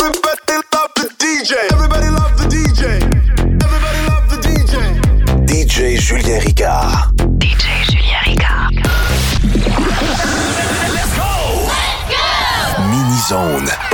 Everybody love the DJ Everybody love the DJ DJ Julien Ricard. DJ Julien Ricard. Let's go Let's go Mini Zone.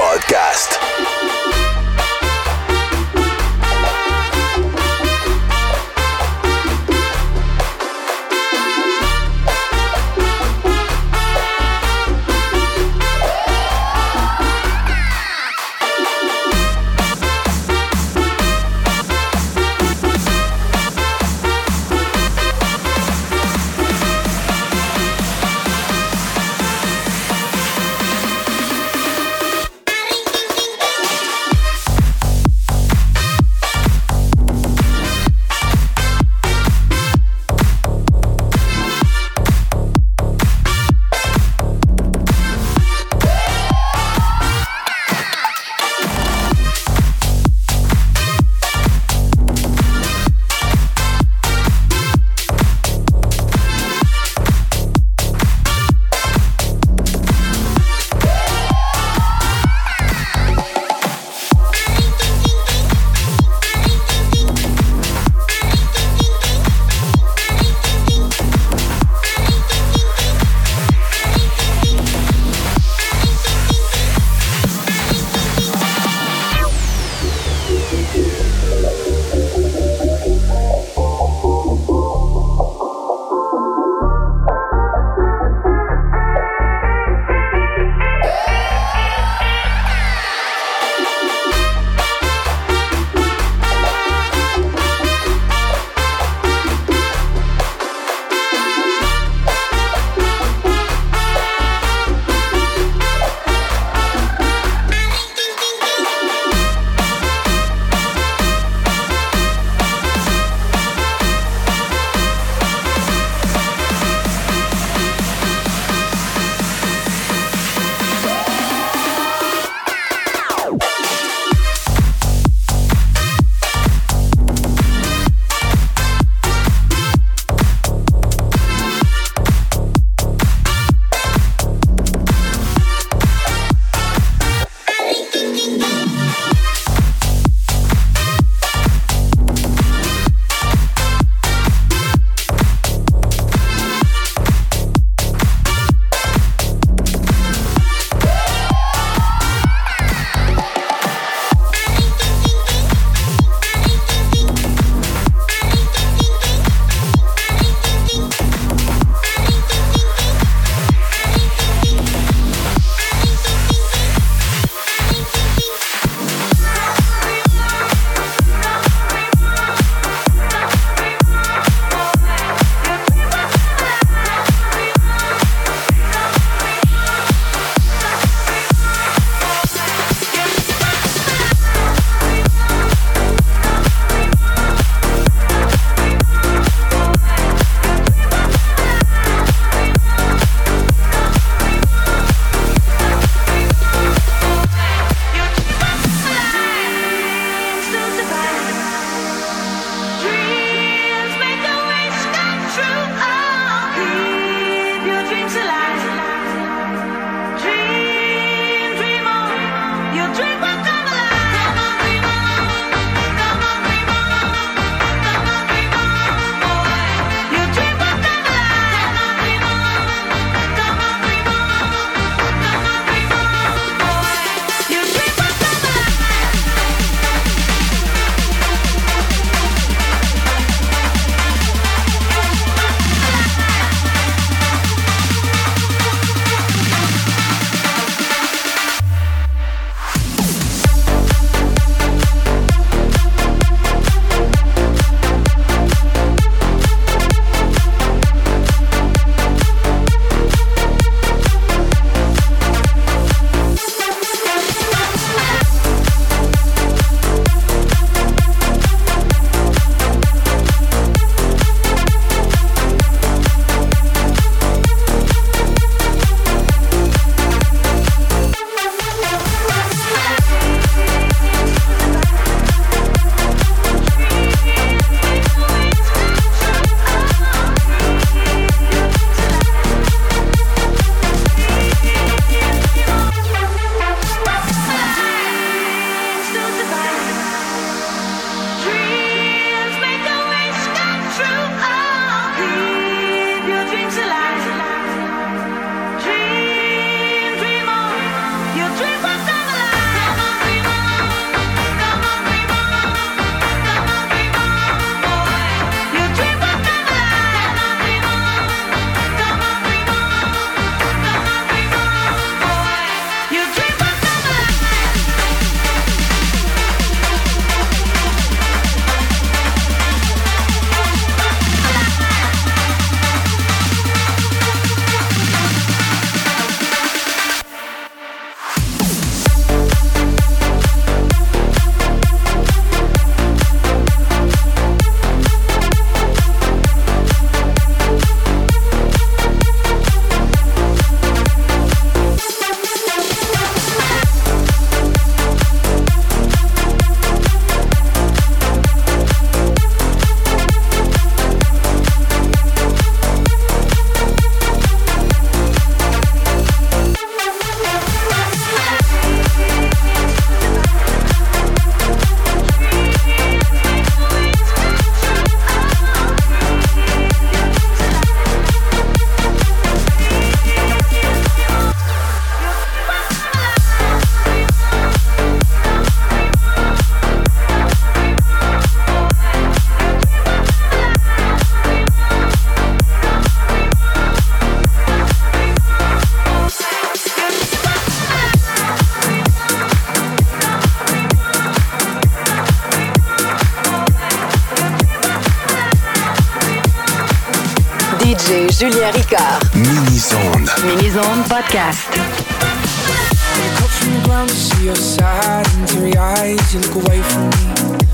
DJ Julien Ricard. Mini-zone. Mini-zone podcast. Look up from the ground to see your sad and teary eyes. You look away from me,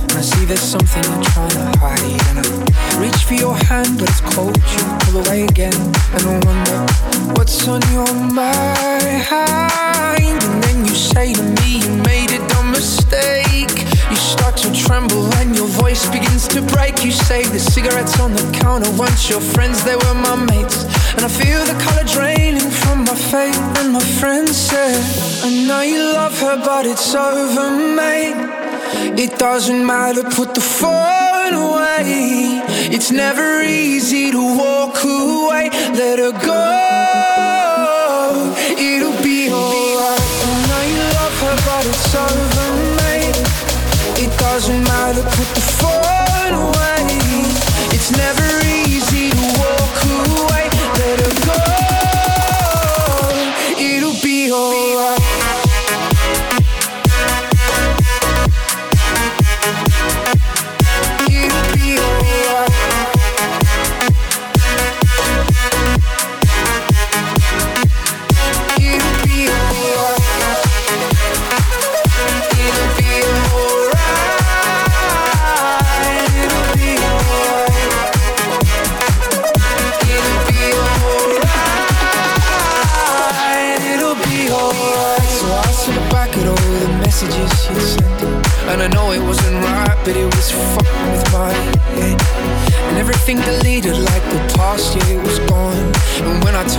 and I see there's something you're trying to hide. And I reach for your hand, but it's cold. You pull away again, and I wonder what's on your mind. And then you say to me, tremble and your voice begins to break. You say the cigarettes on the counter weren't your friends, they were my mates. And I feel the color draining from my face. And my friend said, I know you love her, but it's over, mate. It doesn't matter, put the phone away. It's never easy to walk away. Let her go.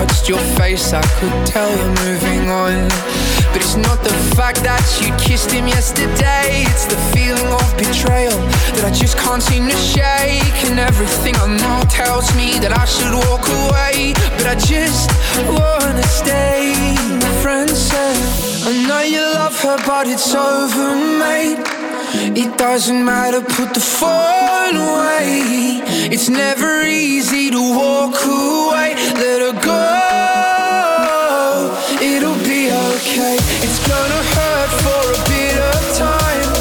Touched your face, I could tell you're moving on. But it's not the fact that you kissed him yesterday, it's the feeling of betrayal that I just can't seem to shake. And everything I know tells me that I should walk away, but I just wanna stay. My friend said, I know you love her, but it's over, mate. It doesn't matter, put the phone away. It's never easy to walk away. Let her go. It'll be okay. It's gonna hurt for a bit of time.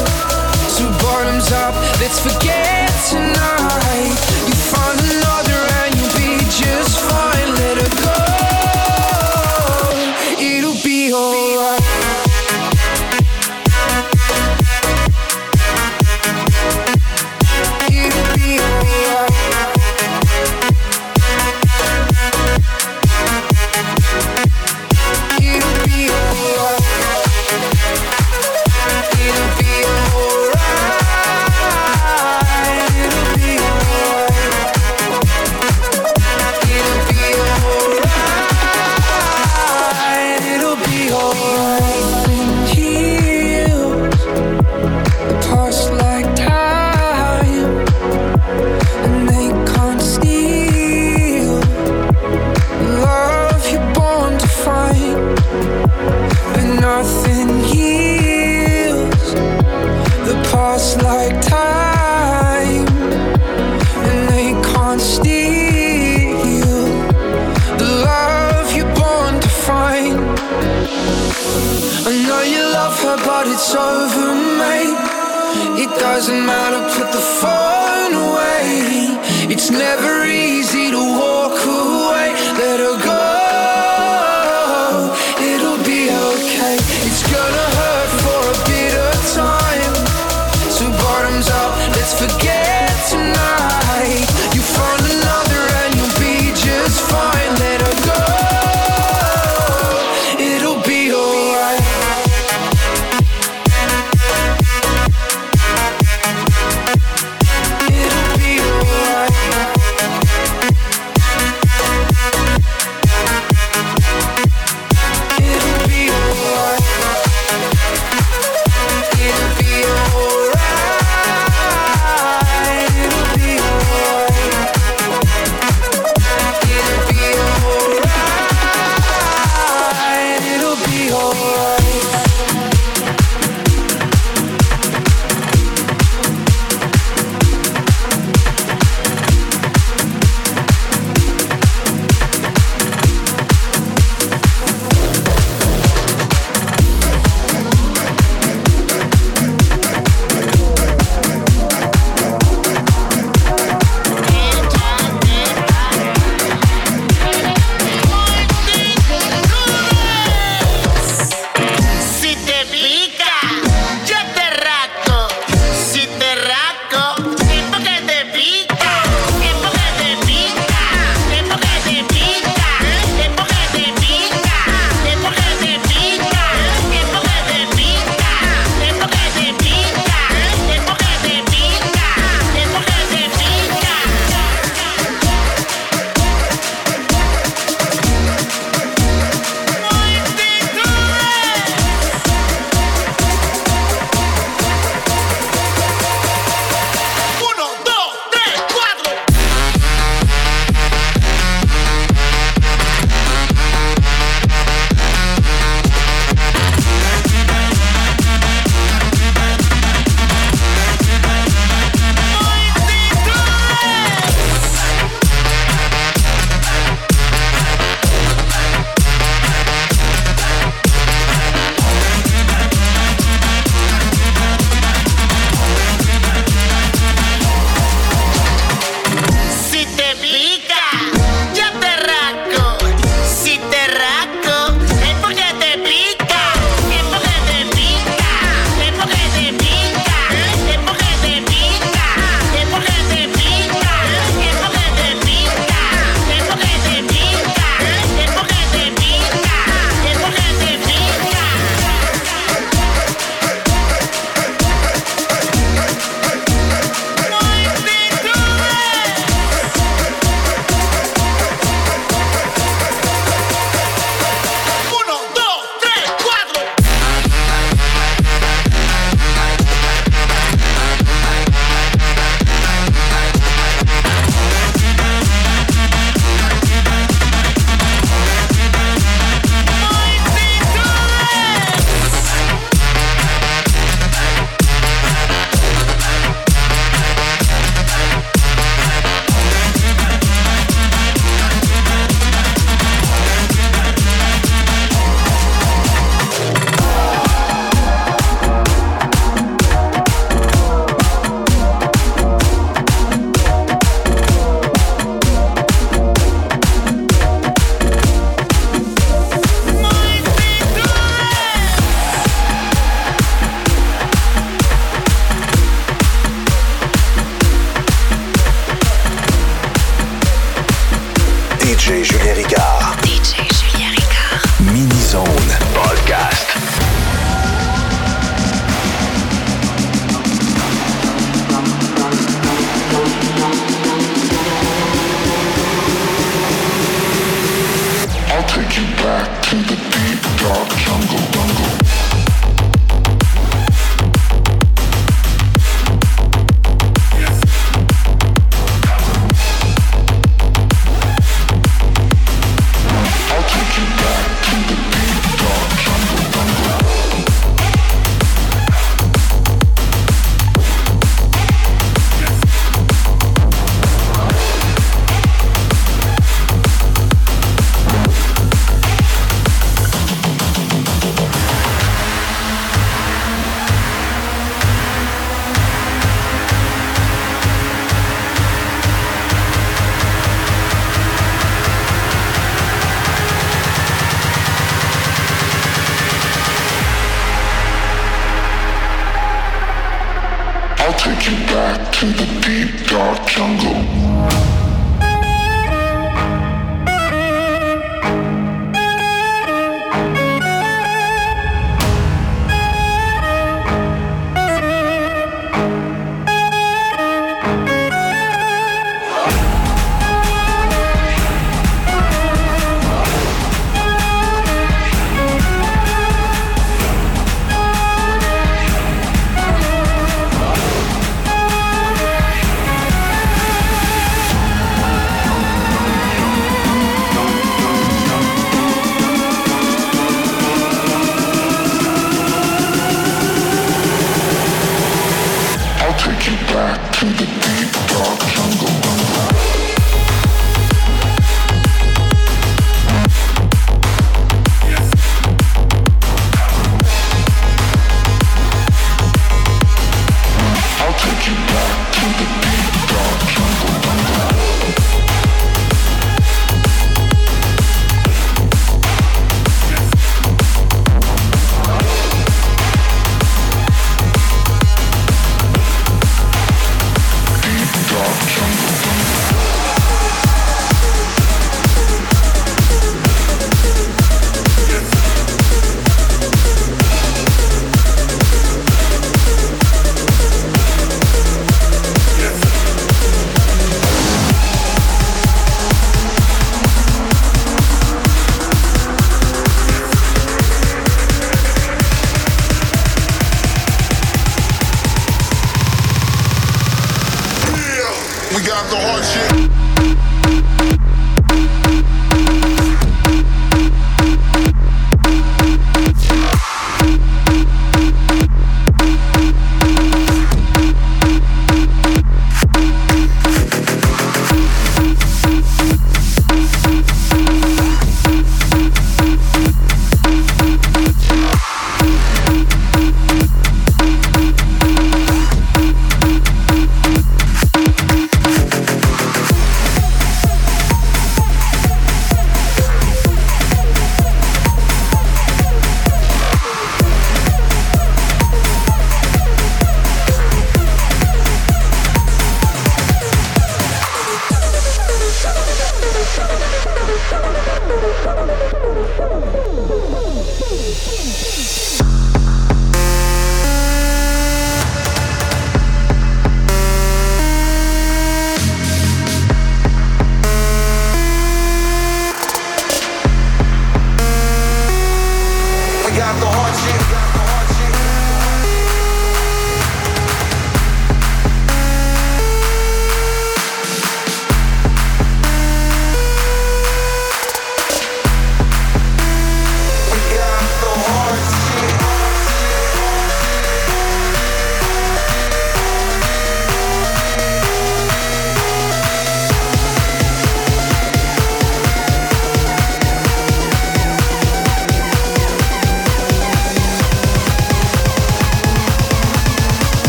So bottoms up, let's forget tonight. It doesn't matter, put the phone away. It's never easy to walk away.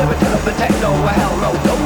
never turn up the techno, well, no, no.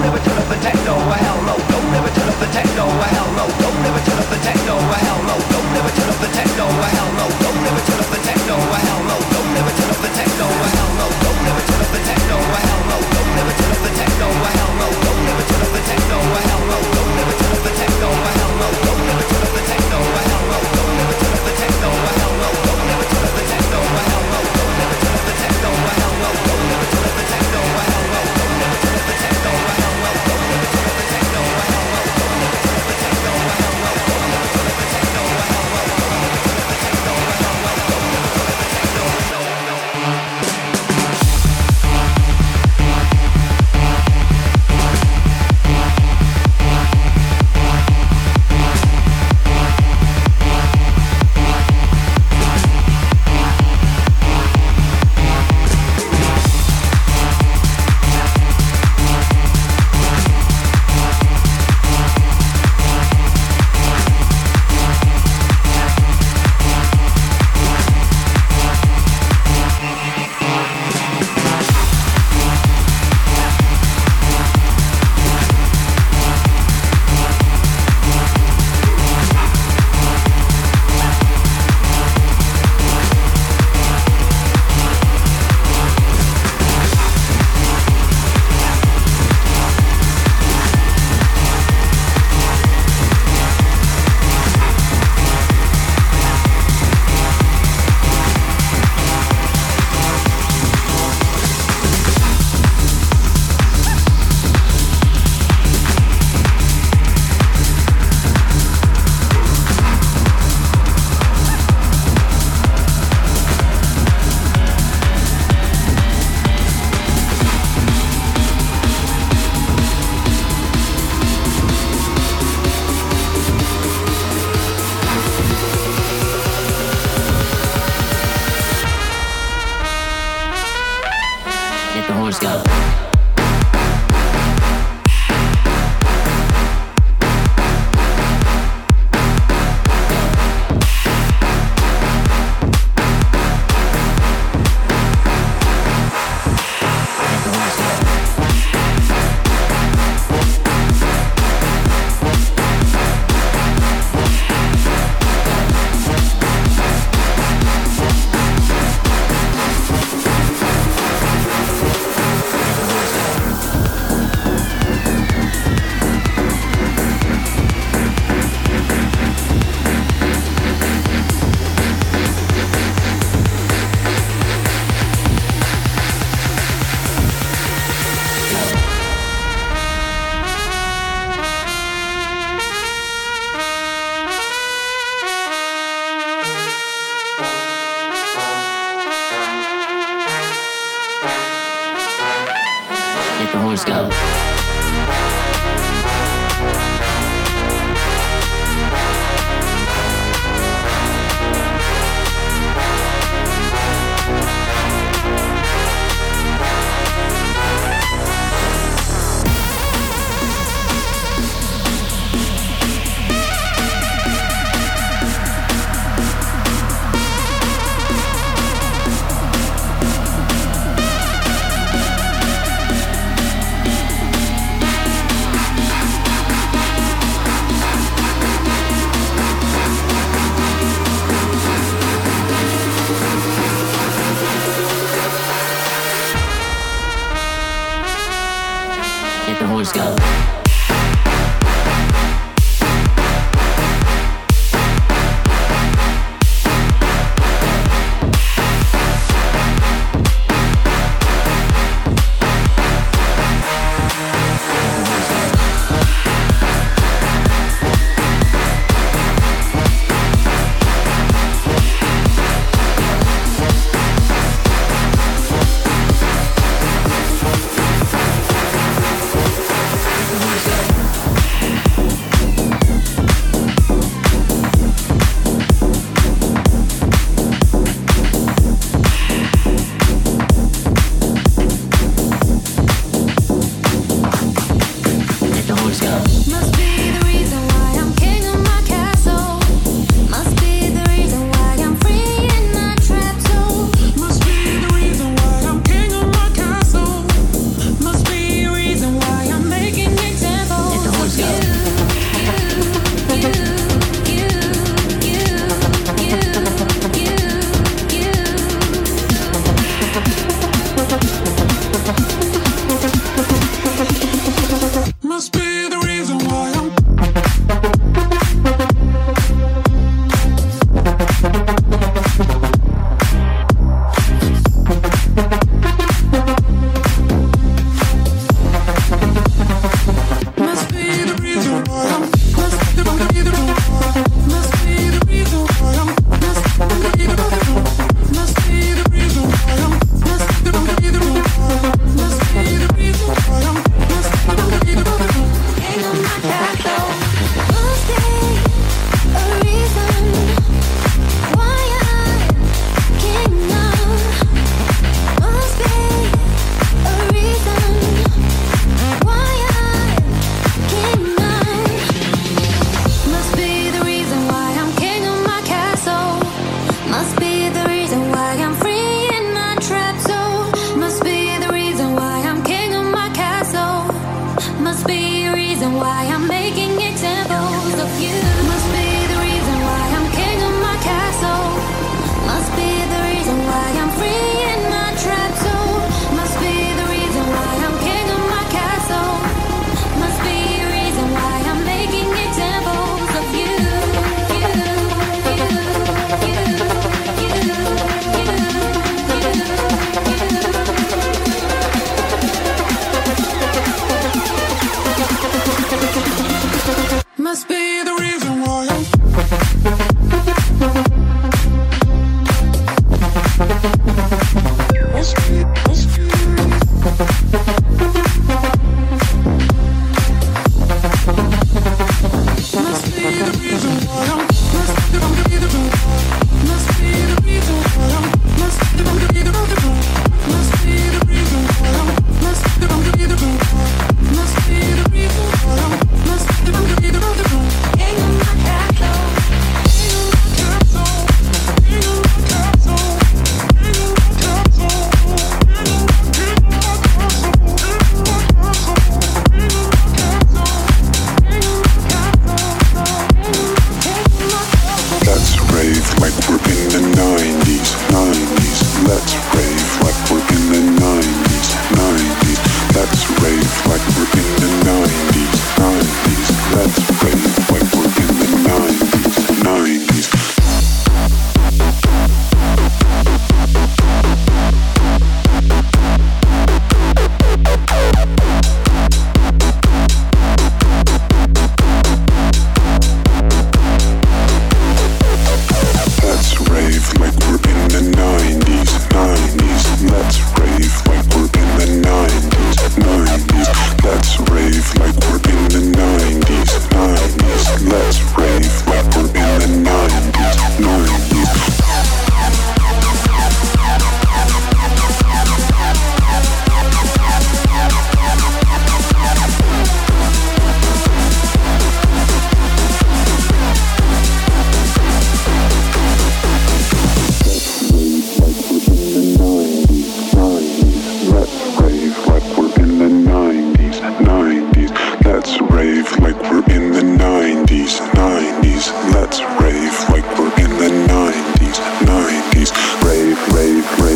Julien Ricard.